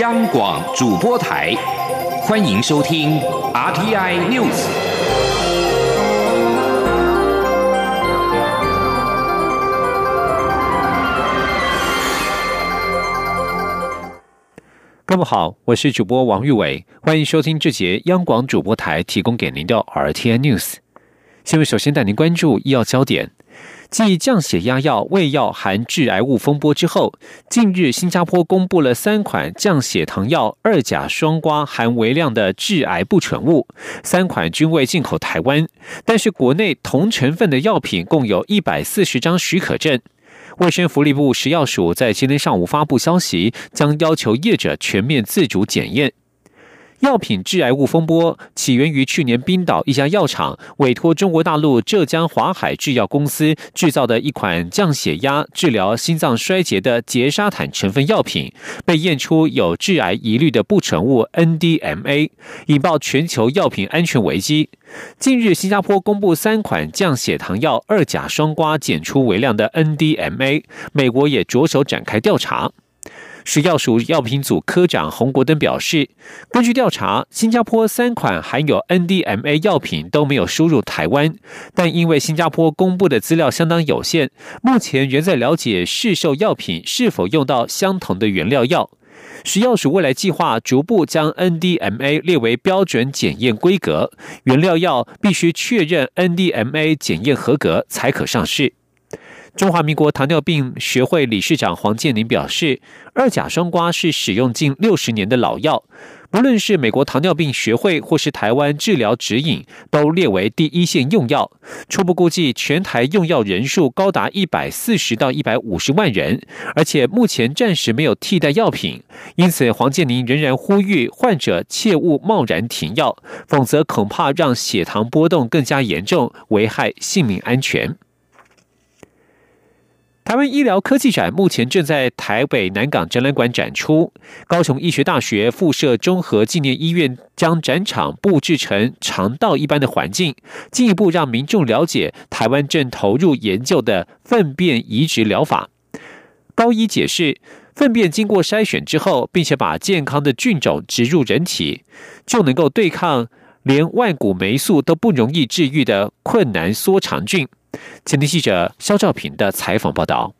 央广主播台，欢迎收听 RTI News。各位好，我是主播王玉伟，欢迎收听这节央广主播台提供给您的 RTI News。新闻首先带您关注医药焦点。继降血压药、胃药含致癌物风波之后，近日新加坡公布了三款降血糖药二甲双胍含微量的致癌不纯物，三款均未进口台湾，但是国内同成分的药品共有一百四十张许可证。卫生福利部食药署在今天上午发布消息，将要求业者全面自主检验。药品致癌物风波起源于去年冰岛一家药厂委托中国大陆浙江华海制药公司制造的一款降血压、治疗心脏衰竭的缬沙坦成分药品，被验出有致癌疑虑的不纯物 NDMA，引爆全球药品安全危机。近日，新加坡公布三款降血糖药二甲双胍检出微量的 NDMA，美国也着手展开调查。食药署药品组科长洪国登表示，根据调查，新加坡三款含有 NDMA 药品都没有输入台湾，但因为新加坡公布的资料相当有限，目前仍在了解市售药品是否用到相同的原料药。食药署未来计划逐步将 NDMA 列为标准检验规格，原料药必须确认 NDMA 检验合格才可上市。中华民国糖尿病学会理事长黄建宁表示，二甲双胍是使用近六十年的老药，不论是美国糖尿病学会或是台湾治疗指引，都列为第一线用药。初步估计，全台用药人数高达一百四十到一百五十万人，而且目前暂时没有替代药品。因此，黄建宁仍然呼吁患者切勿贸然停药，否则恐怕让血糖波动更加严重，危害性命安全。台湾医疗科技展目前正在台北南港展览馆展出。高雄医学大学附设综合纪念医院将展场布置成肠道一般的环境，进一步让民众了解台湾正投入研究的粪便移植疗法。高医解释，粪便经过筛选之后，并且把健康的菌种植入人体，就能够对抗连万古霉素都不容易治愈的困难缩肠菌。前天记者肖兆平的采访报道。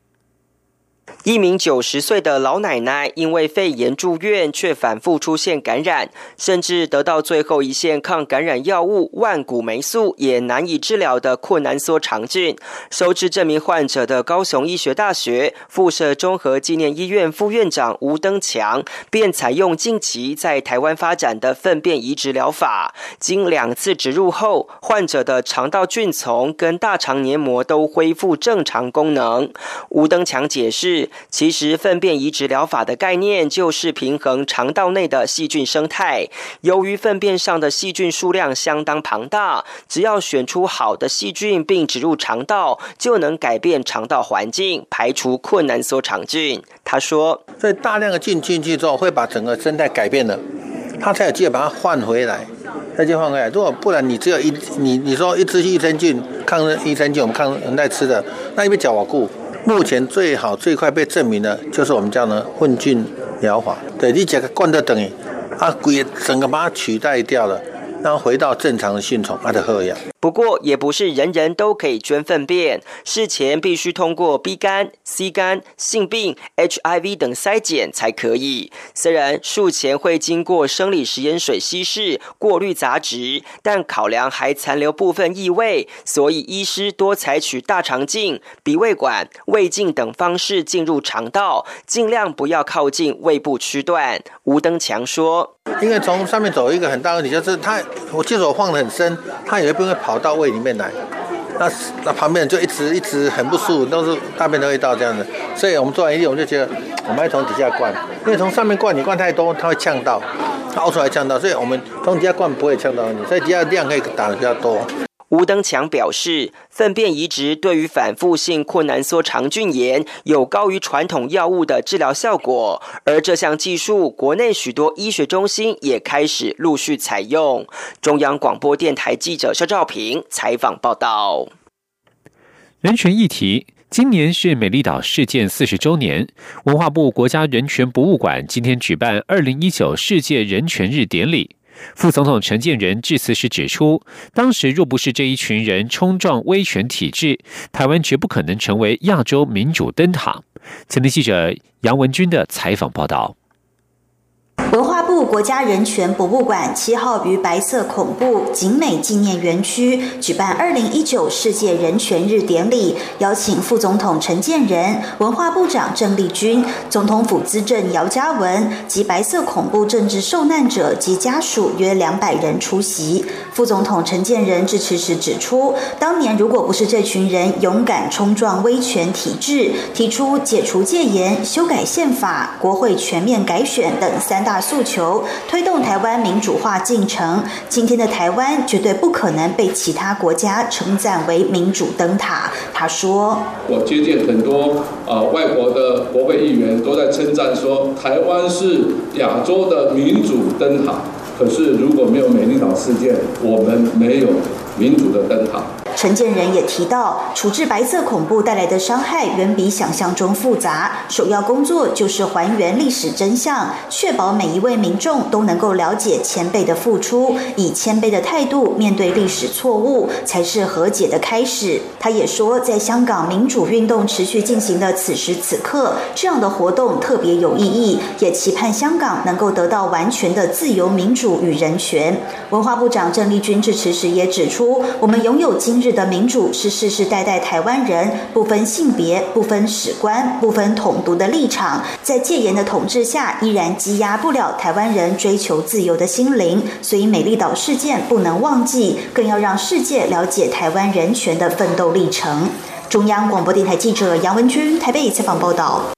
一名九十岁的老奶奶因为肺炎住院，却反复出现感染，甚至得到最后一线抗感染药物万古霉素也难以治疗的困难缩肠菌。收治这名患者的高雄医学大学附设综合纪念医院副院长吴登强，便采用近期在台湾发展的粪便移植疗法。经两次植入后，患者的肠道菌丛跟大肠黏膜都恢复正常功能。吴登强解释。其实，粪便移植疗法的概念就是平衡肠道内的细菌生态。由于粪便上的细菌数量相当庞大，只要选出好的细菌并植入肠道，就能改变肠道环境，排除困难缩肠菌。他说：“所以大量的菌进去之后，会把整个生态改变了，他才有机会把它换回来，再就换回来。如果不然，你只有一你你说一支益生菌、抗益生菌，我们抗人在吃的，那你被脚瓦固。”目前最好最快被证明的，就是我们叫呢混菌疗法。对你这个灌的等于啊，鬼整个把它取代掉了。然后回到正常的性虫，它的喝氧。不过，也不是人人都可以捐粪便，事前必须通过 B 肝、C 肝、性病、HIV 等筛检才可以。虽然术前会经过生理食盐水稀释、过滤杂质，但考量还残留部分异味，所以医师多采取大肠镜、鼻胃管、胃镜等方式进入肠道，尽量不要靠近胃部区段。吴登强说。因为从上面走一个很大问题，就是它，我记得我放的很深，它有一部分跑到胃里面来，那那旁边就一直一直很不舒服，都是大便的味道这样子，所以我们做完一定我们就觉得，我们要从底下灌，因为从上面灌你灌太多，它会呛到，它凹出来呛到，所以我们从底下灌不会呛到你，所以底下量可以打的比较多。吴登强表示，粪便移植对于反复性困难梭肠菌炎有高于传统药物的治疗效果，而这项技术国内许多医学中心也开始陆续采用。中央广播电台记者肖兆平采访报道。人权议题。今年是美丽岛事件四十周年，文化部国家人权博物馆今天举办二零一九世界人权日典礼。副总统陈建仁致辞时指出，当时若不是这一群人冲撞威权体制，台湾绝不可能成为亚洲民主灯塔。前天记者杨文军的采访报道。国家人权博物馆七号于白色恐怖景美纪念园区举办二零一九世界人权日典礼，邀请副总统陈建仁、文化部长郑丽君、总统府资政姚嘉文及白色恐怖政治受难者及家属约两百人出席。副总统陈建仁致辞时指出，当年如果不是这群人勇敢冲撞威权体制，提出解除戒严、修改宪法、国会全面改选等三大。诉求推动台湾民主化进程。今天的台湾绝对不可能被其他国家称赞为民主灯塔。他说：“我接见很多啊外国的国会议员，都在称赞说台湾是亚洲的民主灯塔。可是如果没有美丽岛事件，我们没有民主的灯塔。”陈建仁也提到，处置白色恐怖带来的伤害远比想象中复杂。首要工作就是还原历史真相，确保每一位民众都能够了解前辈的付出，以谦卑的态度面对历史错误，才是和解的开始。他也说，在香港民主运动持续进行的此时此刻，这样的活动特别有意义，也期盼香港能够得到完全的自由、民主与人权。文化部长郑丽君致辞时也指出，我们拥有今。的民主是世世代代台湾人不分性别、不分史观、不分统独的立场，在戒严的统治下，依然积压不了台湾人追求自由的心灵。所以，美丽岛事件不能忘记，更要让世界了解台湾人权的奋斗历程。中央广播电台记者杨文君台北采访报道。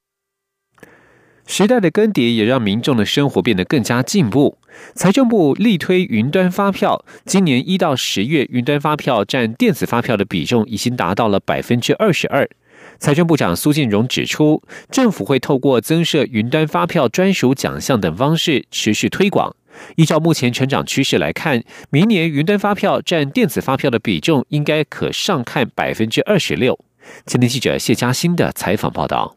时代的更迭也让民众的生活变得更加进步。财政部力推云端发票，今年一到十月，云端发票占电子发票的比重已经达到了百分之二十二。财政部长苏建荣指出，政府会透过增设云端发票专属奖项等方式持续推广。依照目前成长趋势来看，明年云端发票占电子发票的比重应该可上看百分之二十六。今天记者谢嘉欣的采访报道。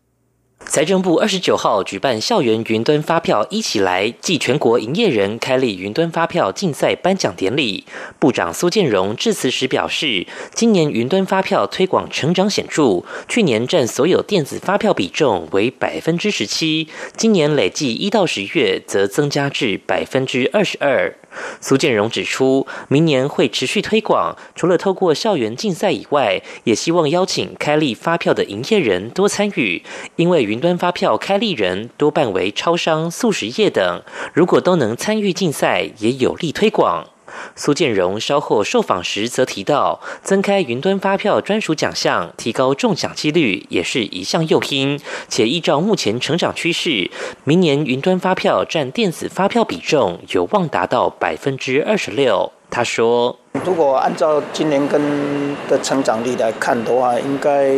财政部二十九号举办校园云端发票一起来暨全国营业人开立云端发票竞赛颁奖典礼。部长苏建荣致辞时表示，今年云端发票推广成长显著，去年占所有电子发票比重为百分之十七，今年累计一到十月则增加至百分之二十二。苏建荣指出，明年会持续推广，除了透过校园竞赛以外，也希望邀请开立发票的营业人多参与，因为云端发票开立人多半为超商、素食业等，如果都能参与竞赛，也有利推广。苏建荣稍后受访时则提到，增开云端发票专属奖项，提高中奖几率，也是一项诱因。且依照目前成长趋势，明年云端发票占电子发票比重有望达到百分之二十六。他说。如果按照今年跟的成长率来看的话，应该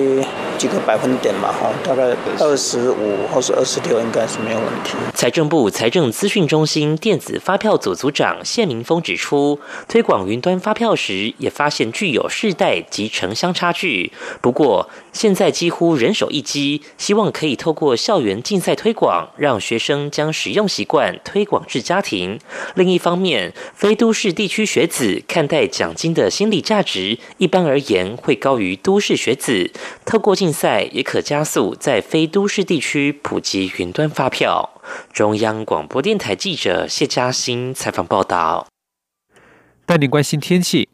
几个百分点嘛，哈，大概二十五或是二十六，应该是没有问题。财政部财政资讯中心电子发票组组长谢明峰指出，推广云端发票时，也发现具有世代及城乡差距。不过，现在几乎人手一机，希望可以透过校园竞赛推广，让学生将使用习惯推广至家庭。另一方面，非都市地区学子看待。奖金的心理价值，一般而言会高于都市学子。透过竞赛，也可加速在非都市地区普及云端发票。中央广播电台记者谢嘉欣采访报道。带您关心天气，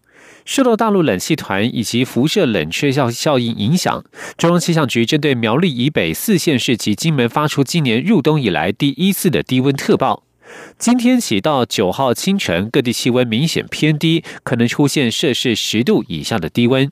受到大陆冷气团以及辐射冷却效效应影响，中央气象局针对苗栗以北四县市及金门发出今年入冬以来第一次的低温特报。今天起到九号清晨，各地气温明显偏低，可能出现摄氏十度以下的低温。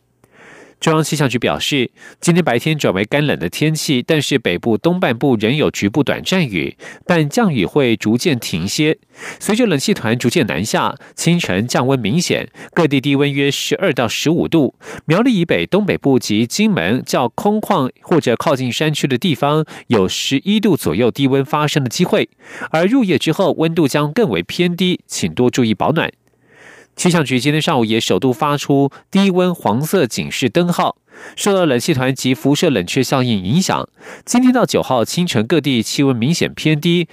中央气象局表示，今天白天转为干冷的天气，但是北部东半部仍有局部短暂雨，但降雨会逐渐停歇。随着冷气团逐渐南下，清晨降温明显，各地低温约十二到十五度。苗栗以北、东北部及金门较空旷或者靠近山区的地方，有十一度左右低温发生的机会。而入夜之后，温度将更为偏低，请多注意保暖。气象局今天上午也首度发出低温黄色警示灯号，受到冷气团及辐射冷却效应影响，今天到九号清晨各地气温明显偏低，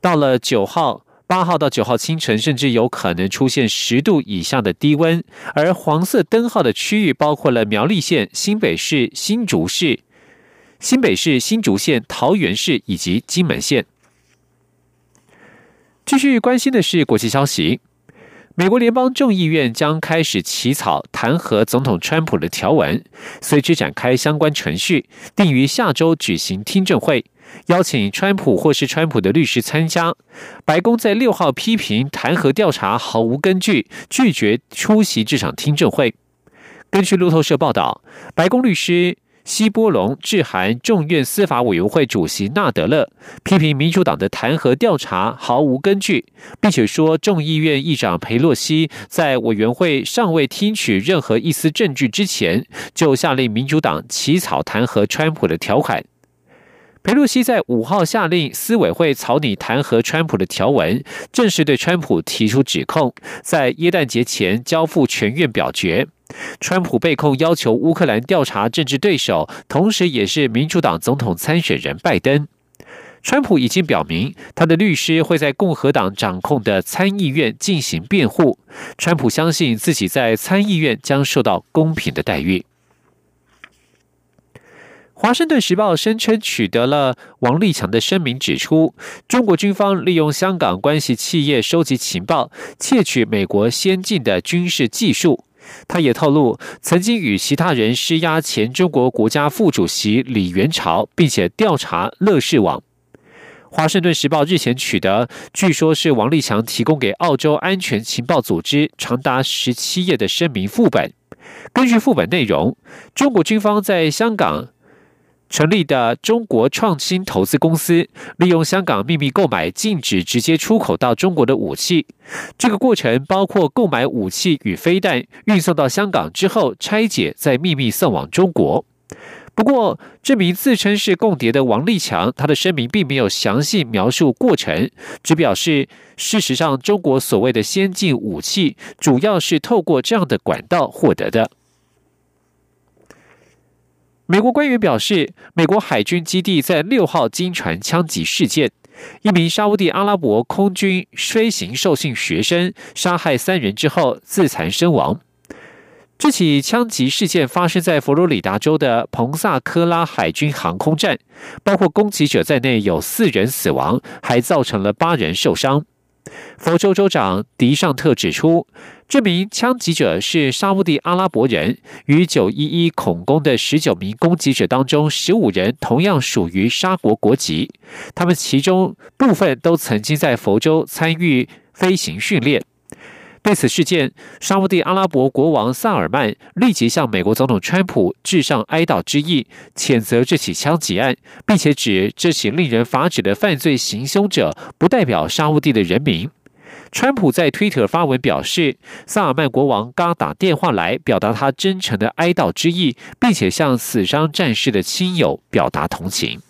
到了九号、八号到九号清晨，甚至有可能出现十度以上的低温。而黄色灯号的区域包括了苗栗县、新北市、新竹市、新北市、新竹县、桃园市以及金门县。继续关心的是国际消息。美国联邦众议院将开始起草弹劾总统川普的条文，随之展开相关程序，定于下周举行听证会，邀请川普或是川普的律师参加。白宫在六号批评弹劾调查毫无根据，拒绝出席这场听证会。根据路透社报道，白宫律师。西波隆致函众院司法委员会主席纳德勒，批评民主党的弹劾调查毫无根据，并且说众议院议长佩洛西在委员会尚未听取任何一丝证据之前，就下令民主党起草弹劾川普的条款。佩洛西在五号下令司委会草拟弹劾川普的条文，正式对川普提出指控，在耶诞节前交付全院表决。川普被控要求乌克兰调查政治对手，同时也是民主党总统参选人拜登。川普已经表明，他的律师会在共和党掌控的参议院进行辩护。川普相信自己在参议院将受到公平的待遇。华盛顿时报声称取得了王立强的声明，指出中国军方利用香港关系企业收集情报，窃取美国先进的军事技术。他也透露，曾经与其他人施压前中国国家副主席李元朝，并且调查乐视网。华盛顿时报日前取得，据说是王立强提供给澳洲安全情报组织长达十七页的声明副本。根据副本内容，中国军方在香港。成立的中国创新投资公司，利用香港秘密购买禁止直接出口到中国的武器。这个过程包括购买武器与飞弹，运送到香港之后拆解，再秘密送往中国。不过，这名自称是共谍的王立强，他的声明并没有详细描述过程，只表示事实上，中国所谓的先进武器，主要是透过这样的管道获得的。美国官员表示，美国海军基地在六号经船枪击事件，一名沙地阿拉伯空军飞行受训学生杀害三人之后自残身亡。这起枪击事件发生在佛罗里达州的彭萨科拉海军航空站，包括攻击者在内有四人死亡，还造成了八人受伤。佛州州长迪尚特指出。这名枪击者是沙乌地阿拉伯人，与九一一恐攻的十九名攻击者当中，十五人同样属于沙国国籍。他们其中部分都曾经在佛州参与飞行训练。对此事件，沙地阿拉伯国王萨尔曼立即向美国总统川普致上哀悼之意，谴责这起枪击案，并且指这起令人发指的犯罪行凶者不代表沙地的人民。川普在推特发文表示，萨尔曼国王刚打电话来，表达他真诚的哀悼之意，并且向死伤战士的亲友表达同情。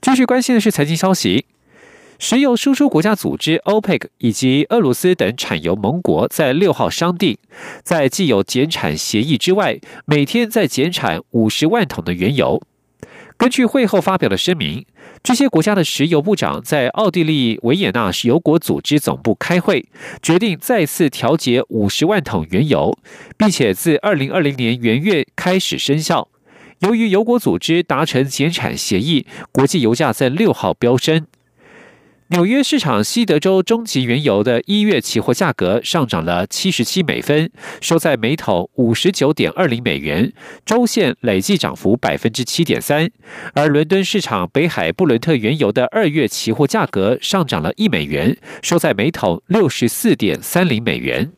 继续关心的是财经消息，石油输出国家组织 OPEC 以及俄罗斯等产油盟国在六号商定，在既有减产协议之外，每天再减产五十万桶的原油。根据会后发表的声明。这些国家的石油部长在奥地利维也纳石油国组织总部开会，决定再次调节五十万桶原油，并且自二零二零年元月开始生效。由于油国组织达成减产协议，国际油价在六号飙升。纽约市场西德州中级原油的一月期货价格上涨了七十七美分，收在每桶五十九点二零美元，周线累计涨幅百分之七点三。而伦敦市场北海布伦特原油的二月期货价格上涨了一美元，收在每桶六十四点三零美元。